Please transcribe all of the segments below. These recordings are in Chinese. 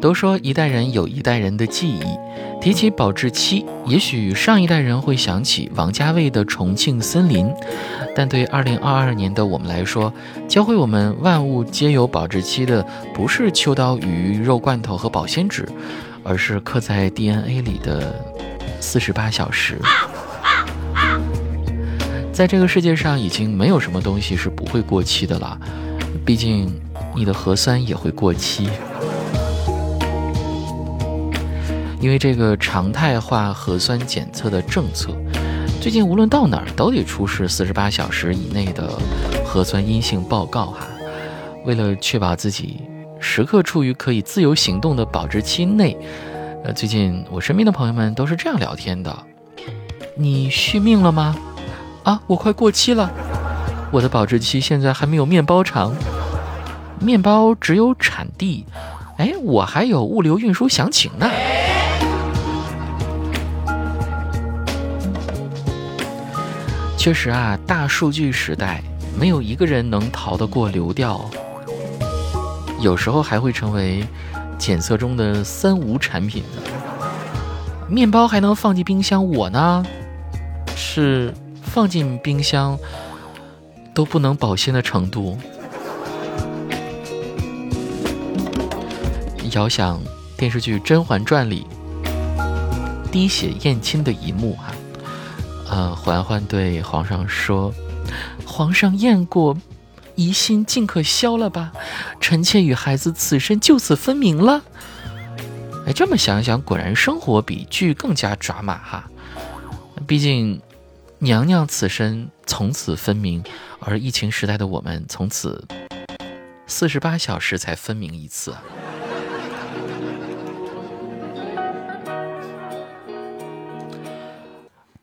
都说一代人有一代人的记忆，提起保质期，也许上一代人会想起王家卫的《重庆森林》，但对二零二二年的我们来说，教会我们万物皆有保质期的，不是秋刀鱼、肉罐头和保鲜纸，而是刻在 DNA 里的四十八小时。在这个世界上，已经没有什么东西是不会过期的了，毕竟你的核酸也会过期。因为这个常态化核酸检测的政策，最近无论到哪儿都得出示四十八小时以内的核酸阴性报告哈。为了确保自己时刻处于可以自由行动的保质期内，呃，最近我身边的朋友们都是这样聊天的：你续命了吗？啊，我快过期了，我的保质期现在还没有面包长，面包只有产地，哎，我还有物流运输详情呢。确实啊，大数据时代，没有一个人能逃得过流调，有时候还会成为检测中的三无产品。面包还能放进冰箱，我呢是放进冰箱都不能保鲜的程度。遥想电视剧《甄嬛传》里滴血验亲的一幕哈。呃，嬛嬛对皇上说：“皇上验过，疑心尽可消了吧？臣妾与孩子此生就此分明了。”哎，这么想想，果然生活比剧更加抓马哈。毕竟，娘娘此生从此分明，而疫情时代的我们从此四十八小时才分明一次。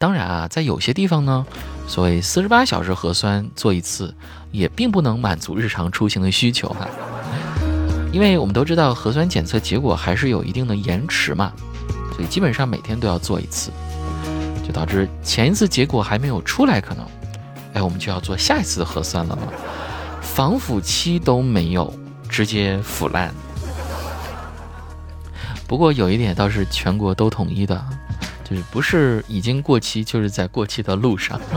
当然啊，在有些地方呢，所谓四十八小时核酸做一次，也并不能满足日常出行的需求哈。因为我们都知道核酸检测结果还是有一定的延迟嘛，所以基本上每天都要做一次，就导致前一次结果还没有出来，可能，哎，我们就要做下一次核酸了嘛，防腐期都没有，直接腐烂。不过有一点倒是全国都统一的。不是已经过期，就是在过期的路上。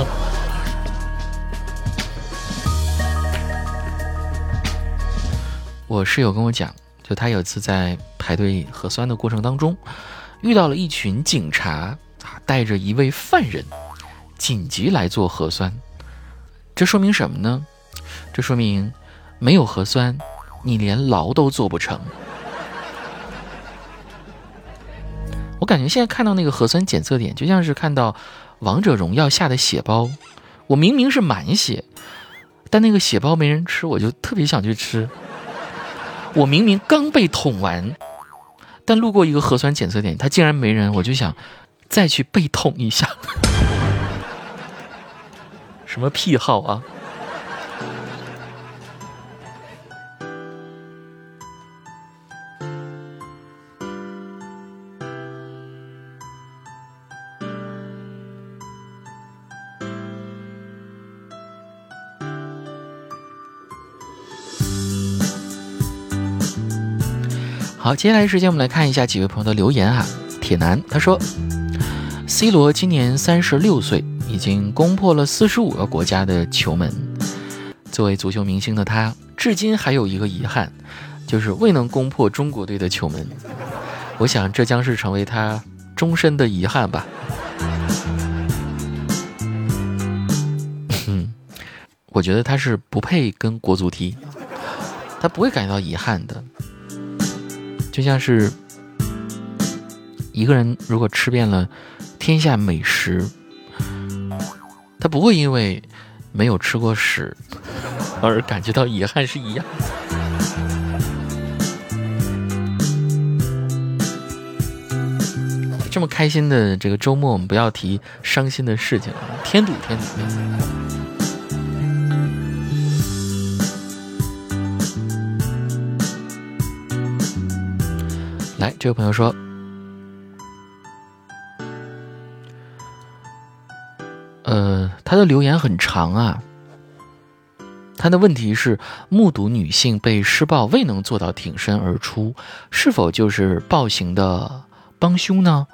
我室友跟我讲，就他有次在排队核酸的过程当中，遇到了一群警察啊，带着一位犯人，紧急来做核酸。这说明什么呢？这说明没有核酸，你连牢都做不成。我感觉现在看到那个核酸检测点，就像是看到王者荣耀下的血包。我明明是满血，但那个血包没人吃，我就特别想去吃。我明明刚被捅完，但路过一个核酸检测点，它竟然没人，我就想再去被捅一下。什么癖好啊？好，接下来时间我们来看一下几位朋友的留言哈。铁男他说：“C 罗今年三十六岁，已经攻破了四十五个国家的球门。作为足球明星的他，至今还有一个遗憾，就是未能攻破中国队的球门。我想这将是成为他终身的遗憾吧。”嗯，我觉得他是不配跟国足踢，他不会感觉到遗憾的。就像是一个人，如果吃遍了天下美食，他不会因为没有吃过屎而感觉到遗憾，是一样的。这么开心的这个周末，我们不要提伤心的事情，添堵添堵。来，这位朋友说，呃，他的留言很长啊，他的问题是：目睹女性被施暴未能做到挺身而出，是否就是暴行的帮凶呢？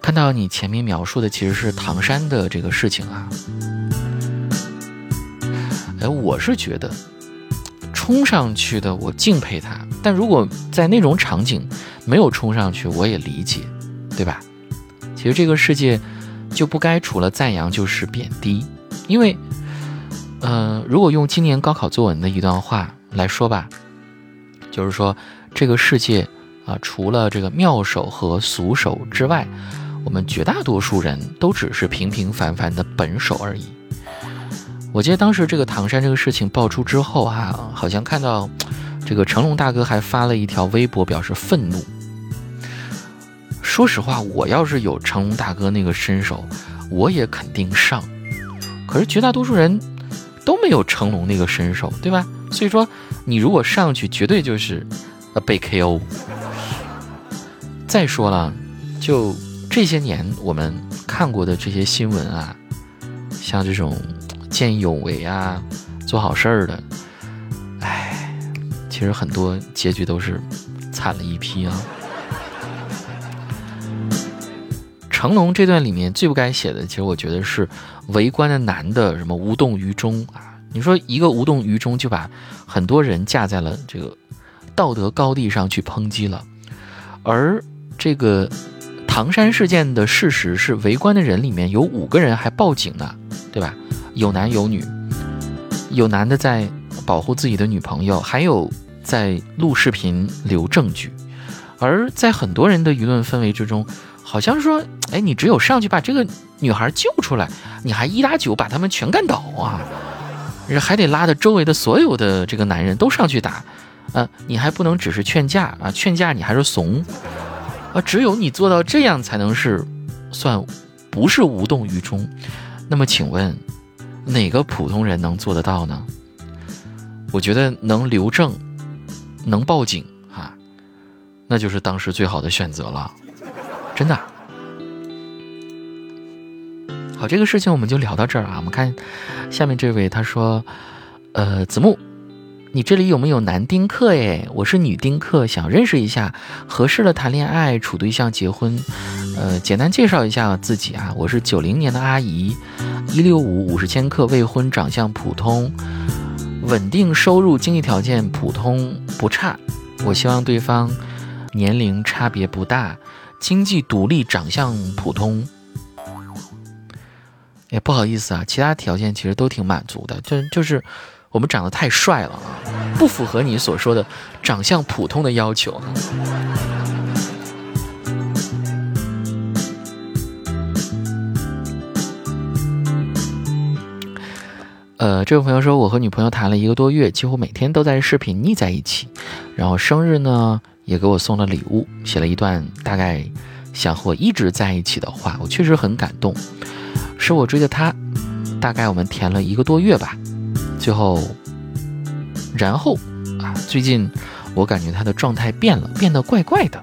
看到你前面描述的其实是唐山的这个事情啊，哎，我是觉得冲上去的我敬佩他，但如果在那种场景没有冲上去，我也理解，对吧？其实这个世界就不该除了赞扬就是贬低，因为。嗯，如果用今年高考作文的一段话来说吧，就是说这个世界啊，除了这个妙手和俗手之外，我们绝大多数人都只是平平凡凡的本手而已。我记得当时这个唐山这个事情爆出之后哈，好像看到这个成龙大哥还发了一条微博表示愤怒。说实话，我要是有成龙大哥那个身手，我也肯定上。可是绝大多数人。都没有成龙那个身手，对吧？所以说，你如果上去，绝对就是，呃，被 KO。再说了，就这些年我们看过的这些新闻啊，像这种见义勇为啊、做好事儿的，哎，其实很多结局都是惨了一批啊。成龙这段里面最不该写的，其实我觉得是围观的男的什么无动于衷啊！你说一个无动于衷，就把很多人架在了这个道德高地上去抨击了。而这个唐山事件的事实是，围观的人里面有五个人还报警呢，对吧？有男有女，有男的在保护自己的女朋友，还有在录视频留证据。而在很多人的舆论氛围之中。好像说，哎，你只有上去把这个女孩救出来，你还一打九把他们全干倒啊，还得拉着周围的所有的这个男人都上去打，啊，你还不能只是劝架啊，劝架你还是怂，啊，只有你做到这样才能是算不是无动于衷。那么请问，哪个普通人能做得到呢？我觉得能留证，能报警啊，那就是当时最好的选择了。真的好，这个事情我们就聊到这儿啊。我们看下面这位，他说：“呃，子木，你这里有没有男丁克？哎，我是女丁克，想认识一下合适的谈恋爱、处对象、结婚。呃，简单介绍一下自己啊，我是九零年的阿姨，一六五，五十千克，未婚，长相普通，稳定收入，经济条件普通不差。我希望对方年龄差别不大。”经济独立，长相普通，也不好意思啊，其他条件其实都挺满足的，就就是我们长得太帅了啊，不符合你所说的长相普通的要求。呃，这位朋友说，我和女朋友谈了一个多月，几乎每天都在视频腻在一起，然后生日呢？也给我送了礼物，写了一段大概想和我一直在一起的话，我确实很感动。是我追的她，大概我们甜了一个多月吧。最后，然后啊，最近我感觉他的状态变了，变得怪怪的，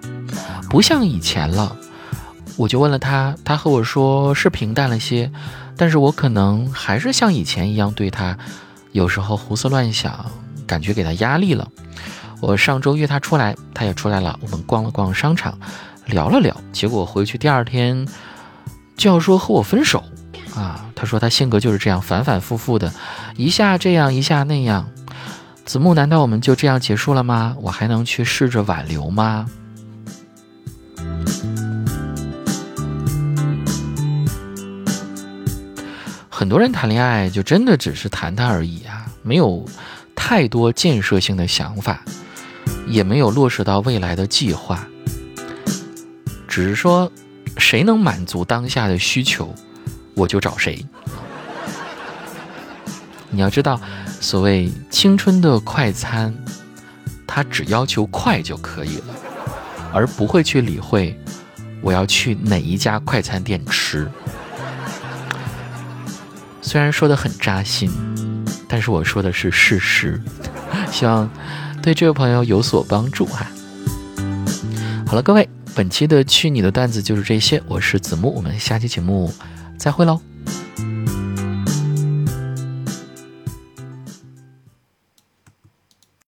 不像以前了。我就问了他，他和我说是平淡了些，但是我可能还是像以前一样对他，有时候胡思乱想，感觉给他压力了。我上周约他出来，他也出来了。我们逛了逛商场，聊了聊。结果回去第二天就要说和我分手啊！他说他性格就是这样，反反复复的，一下这样，一下那样。子木，难道我们就这样结束了吗？我还能去试着挽留吗？很多人谈恋爱就真的只是谈谈而已啊，没有太多建设性的想法。也没有落实到未来的计划，只是说，谁能满足当下的需求，我就找谁。你要知道，所谓青春的快餐，它只要求快就可以了，而不会去理会我要去哪一家快餐店吃。虽然说的很扎心，但是我说的是事实，希望。对这位朋友有所帮助哈。好了，各位，本期的去你的段子就是这些，我是子木，我们下期节目再会喽。